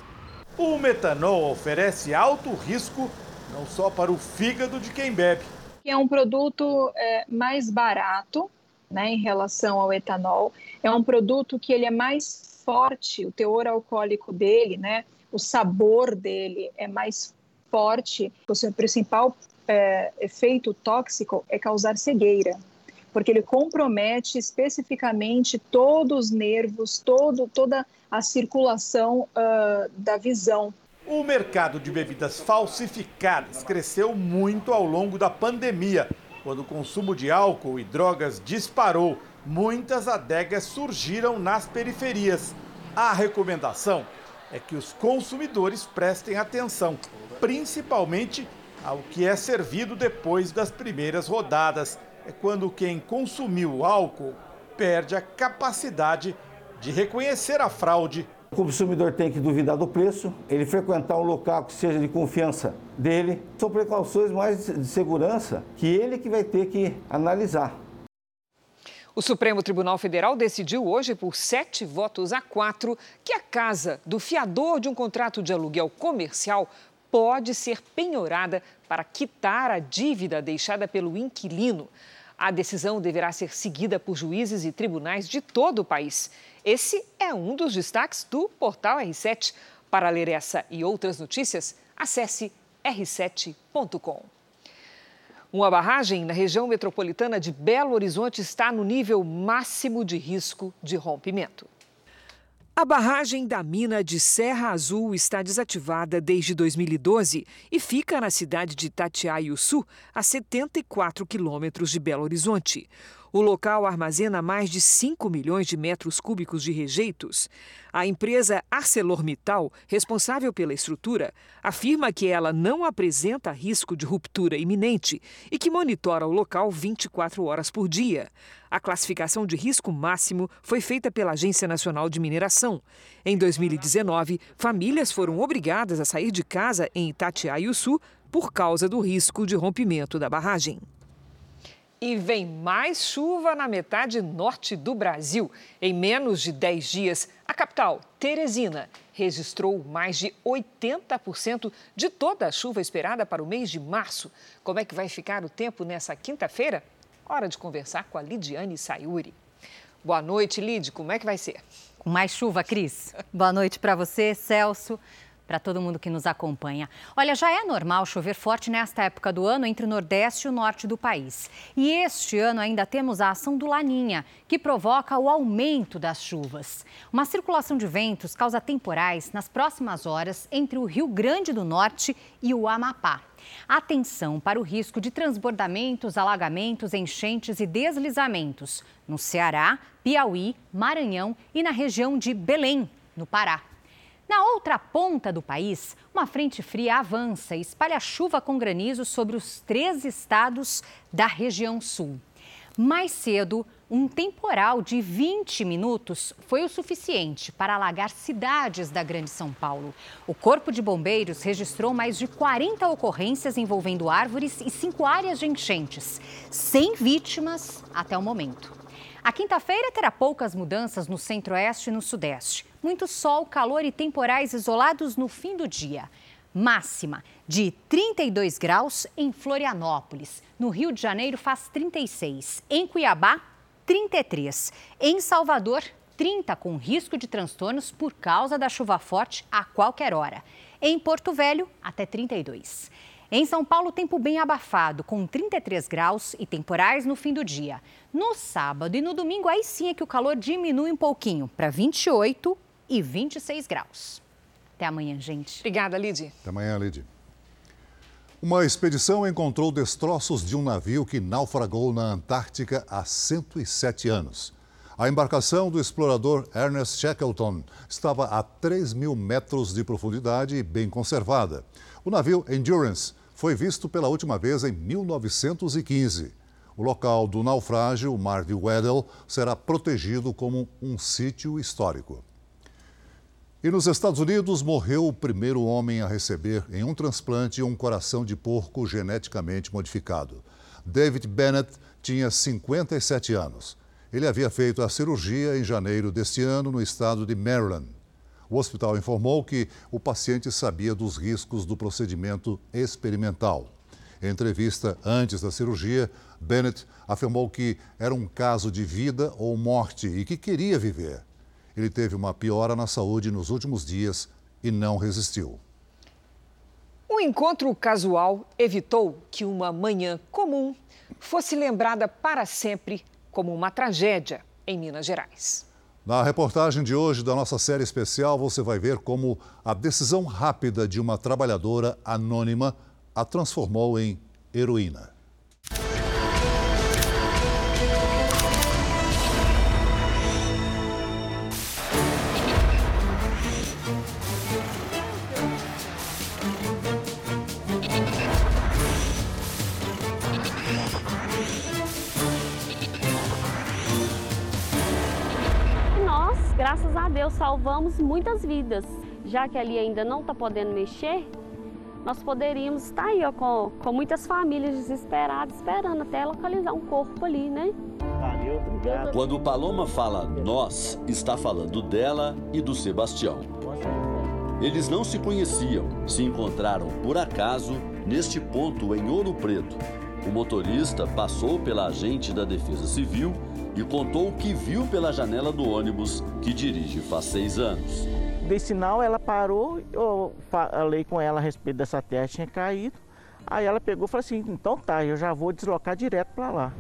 O metanol oferece alto risco não só para o fígado de quem bebe. É um produto é, mais barato né, em relação ao etanol, é um produto que ele é mais forte, o teor alcoólico dele, né, o sabor dele é mais forte, o seu principal é, efeito tóxico é causar cegueira, porque ele compromete especificamente todos os nervos, todo, toda a circulação uh, da visão. O mercado de bebidas falsificadas cresceu muito ao longo da pandemia, quando o consumo de álcool e drogas disparou. Muitas adegas surgiram nas periferias. A recomendação é que os consumidores prestem atenção, principalmente ao que é servido depois das primeiras rodadas. É quando quem consumiu álcool perde a capacidade de reconhecer a fraude o consumidor tem que duvidar do preço, ele frequentar um local que seja de confiança dele. São precauções mais de segurança que ele que vai ter que analisar. O Supremo Tribunal Federal decidiu hoje, por sete votos a quatro, que a casa do fiador de um contrato de aluguel comercial pode ser penhorada para quitar a dívida deixada pelo inquilino. A decisão deverá ser seguida por juízes e tribunais de todo o país. Esse é um dos destaques do portal R7. Para ler essa e outras notícias, acesse r7.com. Uma barragem na região metropolitana de Belo Horizonte está no nível máximo de risco de rompimento. A barragem da mina de Serra Azul está desativada desde 2012 e fica na cidade de Itatiaiuçu, a 74 quilômetros de Belo Horizonte. O local armazena mais de 5 milhões de metros cúbicos de rejeitos. A empresa ArcelorMittal, responsável pela estrutura, afirma que ela não apresenta risco de ruptura iminente e que monitora o local 24 horas por dia. A classificação de risco máximo foi feita pela Agência Nacional de Mineração. Em 2019, famílias foram obrigadas a sair de casa em Itatiaiuçu por causa do risco de rompimento da barragem. E vem mais chuva na metade norte do Brasil. Em menos de 10 dias, a capital, Teresina, registrou mais de 80% de toda a chuva esperada para o mês de março. Como é que vai ficar o tempo nessa quinta-feira? Hora de conversar com a Lidiane Sayuri. Boa noite, Lid. Como é que vai ser? Com mais chuva, Cris. Boa noite para você, Celso. Para todo mundo que nos acompanha. Olha, já é normal chover forte nesta época do ano entre o Nordeste e o Norte do país. E este ano ainda temos a ação do Laninha, que provoca o aumento das chuvas. Uma circulação de ventos causa temporais nas próximas horas entre o Rio Grande do Norte e o Amapá. Atenção para o risco de transbordamentos, alagamentos, enchentes e deslizamentos no Ceará, Piauí, Maranhão e na região de Belém, no Pará. Na outra ponta do país, uma frente fria avança e espalha chuva com granizo sobre os três estados da região sul. Mais cedo, um temporal de 20 minutos foi o suficiente para alagar cidades da Grande São Paulo. O Corpo de Bombeiros registrou mais de 40 ocorrências envolvendo árvores e cinco áreas de enchentes, sem vítimas até o momento. A quinta-feira terá poucas mudanças no centro-oeste e no sudeste. Muito sol, calor e temporais isolados no fim do dia. Máxima de 32 graus em Florianópolis. No Rio de Janeiro faz 36. Em Cuiabá, 33. Em Salvador, 30, com risco de transtornos por causa da chuva forte a qualquer hora. Em Porto Velho, até 32. Em São Paulo, tempo bem abafado, com 33 graus e temporais no fim do dia. No sábado e no domingo, aí sim é que o calor diminui um pouquinho, para 28 e 26 graus. Até amanhã, gente. Obrigada, Lid. Até amanhã, Lid. Uma expedição encontrou destroços de um navio que naufragou na Antártica há 107 anos. A embarcação do explorador Ernest Shackleton estava a 3 mil metros de profundidade e bem conservada. O navio Endurance foi visto pela última vez em 1915. O local do naufrágio, o Mar de Weddell, será protegido como um sítio histórico. E nos Estados Unidos morreu o primeiro homem a receber em um transplante um coração de porco geneticamente modificado. David Bennett tinha 57 anos. Ele havia feito a cirurgia em janeiro deste ano no estado de Maryland. O hospital informou que o paciente sabia dos riscos do procedimento experimental. Em entrevista antes da cirurgia, Bennett afirmou que era um caso de vida ou morte e que queria viver. Ele teve uma piora na saúde nos últimos dias e não resistiu. O encontro casual evitou que uma manhã comum fosse lembrada para sempre como uma tragédia em Minas Gerais. Na reportagem de hoje da nossa série especial, você vai ver como a decisão rápida de uma trabalhadora anônima a transformou em heroína. Graças a Deus, salvamos muitas vidas. Já que ali ainda não está podendo mexer, nós poderíamos estar aí ó, com, com muitas famílias desesperadas, esperando até localizar um corpo ali, né? Valeu, obrigado. Quando Paloma fala nós, está falando dela e do Sebastião. Eles não se conheciam, se encontraram por acaso neste ponto em Ouro Preto. O motorista passou pela agente da Defesa Civil e contou o que viu pela janela do ônibus que dirige faz seis anos. Dei sinal, ela parou, eu falei com ela a respeito dessa terra tinha caído. Aí ela pegou e falou assim: então tá, eu já vou deslocar direto para lá.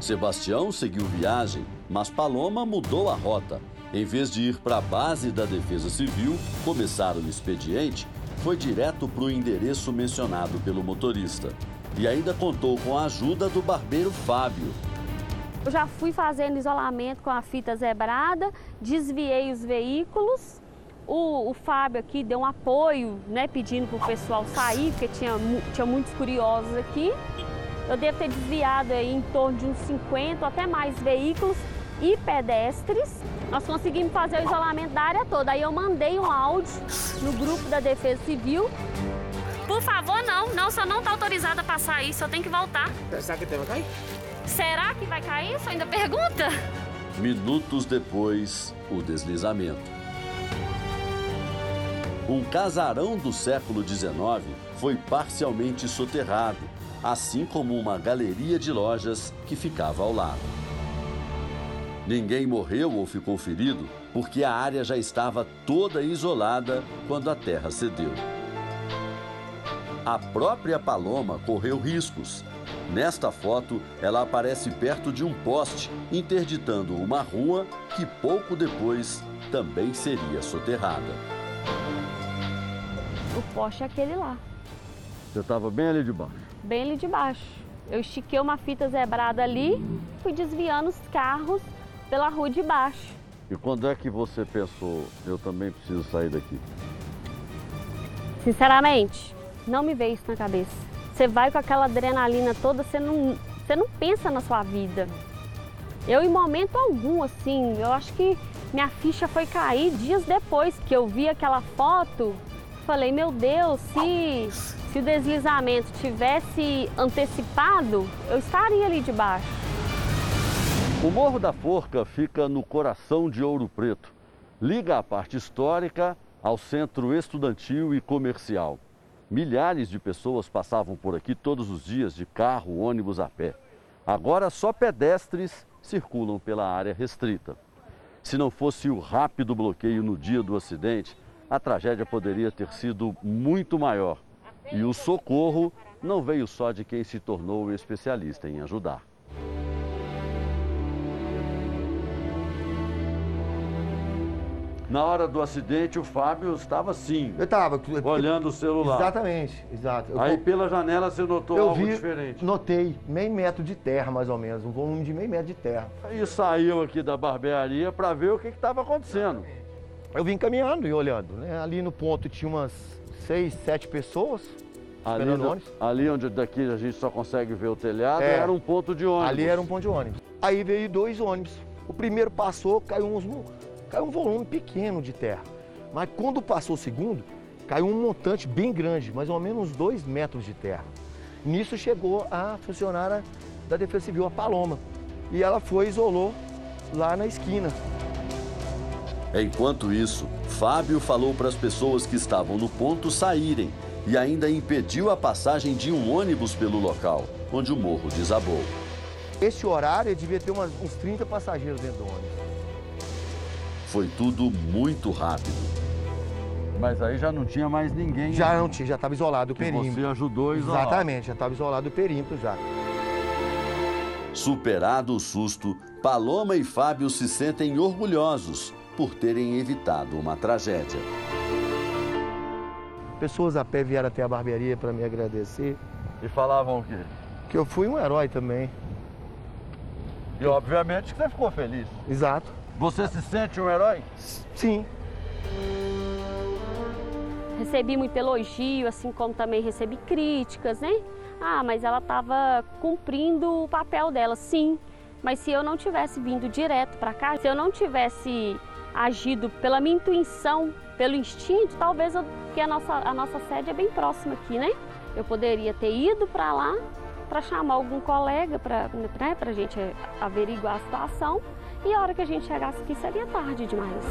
Sebastião seguiu viagem, mas Paloma mudou a rota. Em vez de ir para a base da Defesa Civil, começar o expediente, foi direto para o endereço mencionado pelo motorista. E ainda contou com a ajuda do barbeiro Fábio, eu já fui fazendo isolamento com a fita zebrada, desviei os veículos. O, o Fábio aqui deu um apoio, né, pedindo para o pessoal sair, porque tinha, tinha muitos curiosos aqui. Eu devo ter desviado aí em torno de uns 50 ou até mais veículos e pedestres. Nós conseguimos fazer o isolamento da área toda. Aí eu mandei um áudio no grupo da Defesa Civil. Por favor, não, não, só não está autorizada a passar aí, só tem que voltar. Será que tem que cair? Será que vai cair? Isso ainda pergunta? Minutos depois, o deslizamento. Um casarão do século XIX foi parcialmente soterrado, assim como uma galeria de lojas que ficava ao lado. Ninguém morreu ou ficou ferido, porque a área já estava toda isolada quando a terra cedeu. A própria Paloma correu riscos. Nesta foto, ela aparece perto de um poste, interditando uma rua que pouco depois também seria soterrada. O poste é aquele lá. Você estava bem ali de baixo? Bem ali de baixo. Eu estiquei uma fita zebrada ali, fui desviando os carros pela rua de baixo. E quando é que você pensou, eu também preciso sair daqui? Sinceramente, não me veio isso na cabeça. Você vai com aquela adrenalina toda, você não, você não pensa na sua vida. Eu, em momento algum, assim, eu acho que minha ficha foi cair dias depois que eu vi aquela foto. Falei, meu Deus, se, se o deslizamento tivesse antecipado, eu estaria ali debaixo. O Morro da Forca fica no coração de Ouro Preto. Liga a parte histórica ao centro estudantil e comercial. Milhares de pessoas passavam por aqui todos os dias de carro, ônibus a pé. Agora só pedestres circulam pela área restrita. Se não fosse o rápido bloqueio no dia do acidente, a tragédia poderia ter sido muito maior. E o socorro não veio só de quem se tornou especialista em ajudar. Na hora do acidente, o Fábio estava assim. Eu estava. Olhando o celular. Exatamente, exato. Eu, Aí pela janela você notou eu algo vi, diferente. Notei meio metro de terra, mais ou menos. Um volume de meio metro de terra. Aí saiu aqui da barbearia para ver o que estava acontecendo. Eu vim caminhando e olhando. Né? Ali no ponto tinha umas seis, sete pessoas. Ali, no- ônibus. ali onde daqui a gente só consegue ver o telhado, É. era um ponto de ônibus. Ali era um ponto de ônibus. Aí veio dois ônibus. O primeiro passou, caiu, uns, caiu um volume pequeno de terra. Mas quando passou o segundo, caiu um montante bem grande, mais ou menos uns dois metros de terra. Nisso chegou a funcionária da Defesa Civil, a Paloma. E ela foi e isolou lá na esquina. Enquanto isso, Fábio falou para as pessoas que estavam no ponto saírem e ainda impediu a passagem de um ônibus pelo local, onde o morro desabou. Esse horário devia ter umas- uns 30 passageiros dentro do ônibus. Foi tudo muito rápido. Mas aí já não tinha mais ninguém. Já não tinha, já estava isolado o perímetro. você ajudou a isolar. Exatamente, já estava isolado o perímetro já. Superado o susto, Paloma e Fábio se sentem orgulhosos por terem evitado uma tragédia. Pessoas a pé vieram até a barbearia para me agradecer. E falavam o quê? Que eu fui um herói também. E obviamente que você ficou feliz. Exato. Você se sente um herói? Sim. Recebi muito elogio, assim como também recebi críticas, né? Ah, mas ela estava cumprindo o papel dela, sim. Mas se eu não tivesse vindo direto para cá, se eu não tivesse agido pela minha intuição, pelo instinto, talvez eu, porque a nossa, a nossa sede é bem próxima aqui, né? Eu poderia ter ido para lá para chamar algum colega para né, a gente averiguar a situação e a hora que a gente chegasse aqui seria tarde demais.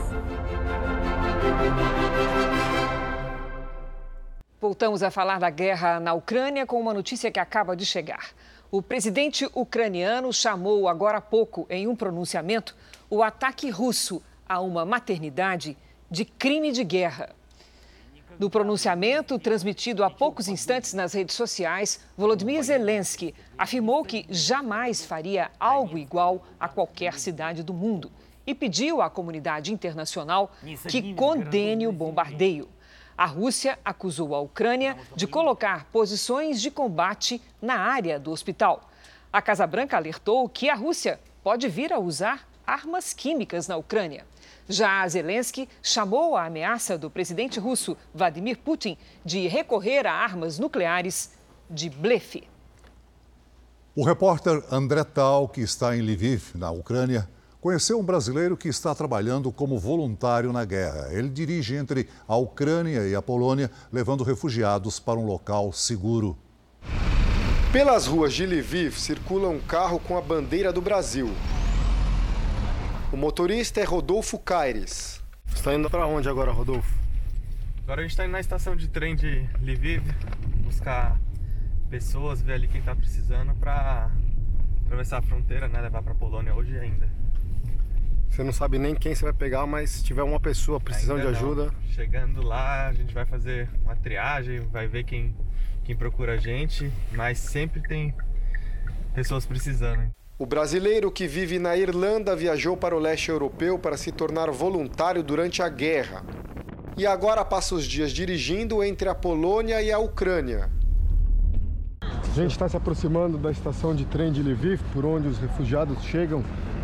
Voltamos a falar da guerra na Ucrânia com uma notícia que acaba de chegar. O presidente ucraniano chamou agora há pouco, em um pronunciamento, o ataque russo a uma maternidade de crime de guerra. No pronunciamento, transmitido há poucos instantes nas redes sociais, Volodymyr Zelensky afirmou que jamais faria algo igual a qualquer cidade do mundo e pediu à comunidade internacional que condene o bombardeio. A Rússia acusou a Ucrânia de colocar posições de combate na área do hospital. A Casa Branca alertou que a Rússia pode vir a usar armas químicas na Ucrânia. Já Zelensky chamou a ameaça do presidente russo Vladimir Putin de recorrer a armas nucleares de blefe. O repórter André Tal, que está em Lviv, na Ucrânia, conheceu um brasileiro que está trabalhando como voluntário na guerra. Ele dirige entre a Ucrânia e a Polônia, levando refugiados para um local seguro. Pelas ruas de Lviv circula um carro com a bandeira do Brasil. O motorista é Rodolfo Caires. Você está indo para onde agora, Rodolfo? Agora a gente está indo na estação de trem de Lviv, buscar pessoas, ver ali quem está precisando para atravessar a fronteira, né, levar para Polônia hoje ainda. Você não sabe nem quem você vai pegar, mas se tiver uma pessoa precisando Ainda de ajuda. Não. Chegando lá, a gente vai fazer uma triagem, vai ver quem, quem procura a gente, mas sempre tem pessoas precisando. O brasileiro que vive na Irlanda viajou para o leste europeu para se tornar voluntário durante a guerra. E agora passa os dias dirigindo entre a Polônia e a Ucrânia. A gente está se aproximando da estação de trem de Lviv, por onde os refugiados chegam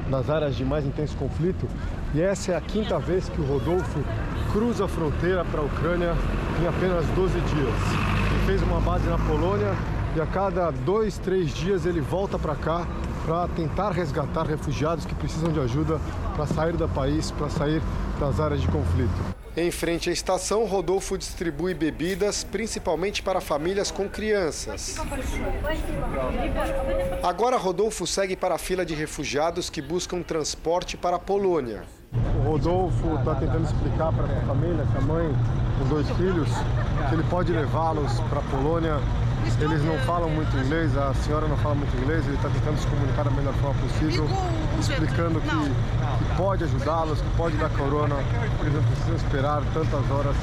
nas áreas de mais intenso conflito. E essa é a quinta vez que o Rodolfo cruza a fronteira para a Ucrânia em apenas 12 dias. Ele fez uma base na Polônia e a cada dois, três dias ele volta para cá para tentar resgatar refugiados que precisam de ajuda para sair do país, para sair das áreas de conflito. Em frente à estação, Rodolfo distribui bebidas, principalmente para famílias com crianças. Agora, Rodolfo segue para a fila de refugiados que buscam transporte para a Polônia. O Rodolfo está tentando explicar para a família, que a mãe, os dois filhos, que ele pode levá-los para a Polônia eles não falam muito inglês, a senhora não fala muito inglês, ele está tentando se comunicar da melhor forma possível, explicando que, que pode ajudá-los, que pode dar corona, eles não precisam esperar tantas horas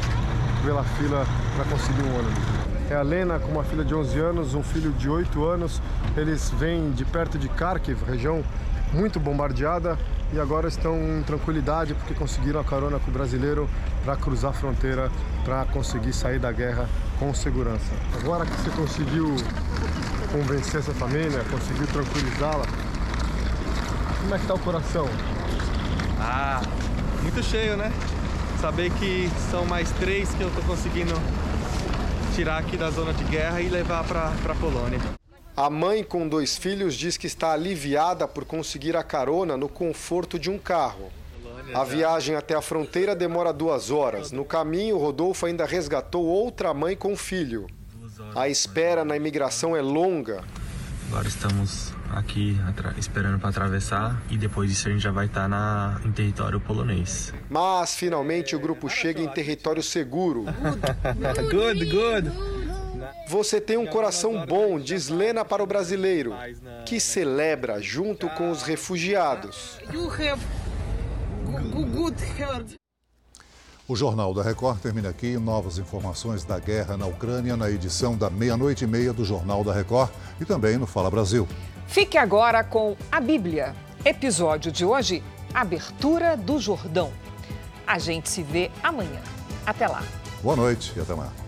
pela fila para conseguir um ônibus. É a Lena com uma filha de 11 anos, um filho de 8 anos. Eles vêm de perto de Kharkiv, região muito bombardeada, e agora estão em tranquilidade porque conseguiram a carona com o brasileiro para cruzar a fronteira, para conseguir sair da guerra com segurança. Agora que você conseguiu convencer essa família, conseguiu tranquilizá-la, como é que está o coração? Ah, muito cheio, né? Saber que são mais três que eu estou conseguindo tirar aqui da zona de guerra e levar para a Polônia. A mãe com dois filhos diz que está aliviada por conseguir a carona no conforto de um carro. A viagem até a fronteira demora duas horas. No caminho, Rodolfo ainda resgatou outra mãe com filho. A espera na imigração é longa. Agora estamos aqui esperando para atravessar e depois disso a gente já vai estar na, em território polonês. Mas finalmente o grupo chega em território seguro. (laughs) (laughs) good, good. Você tem um coração bom, diz Lena para o brasileiro, que celebra junto com os refugiados. O Jornal da Record termina aqui. Novas informações da guerra na Ucrânia na edição da meia-noite e meia do Jornal da Record e também no Fala Brasil. Fique agora com a Bíblia. Episódio de hoje: Abertura do Jordão. A gente se vê amanhã. Até lá. Boa noite e até amanhã.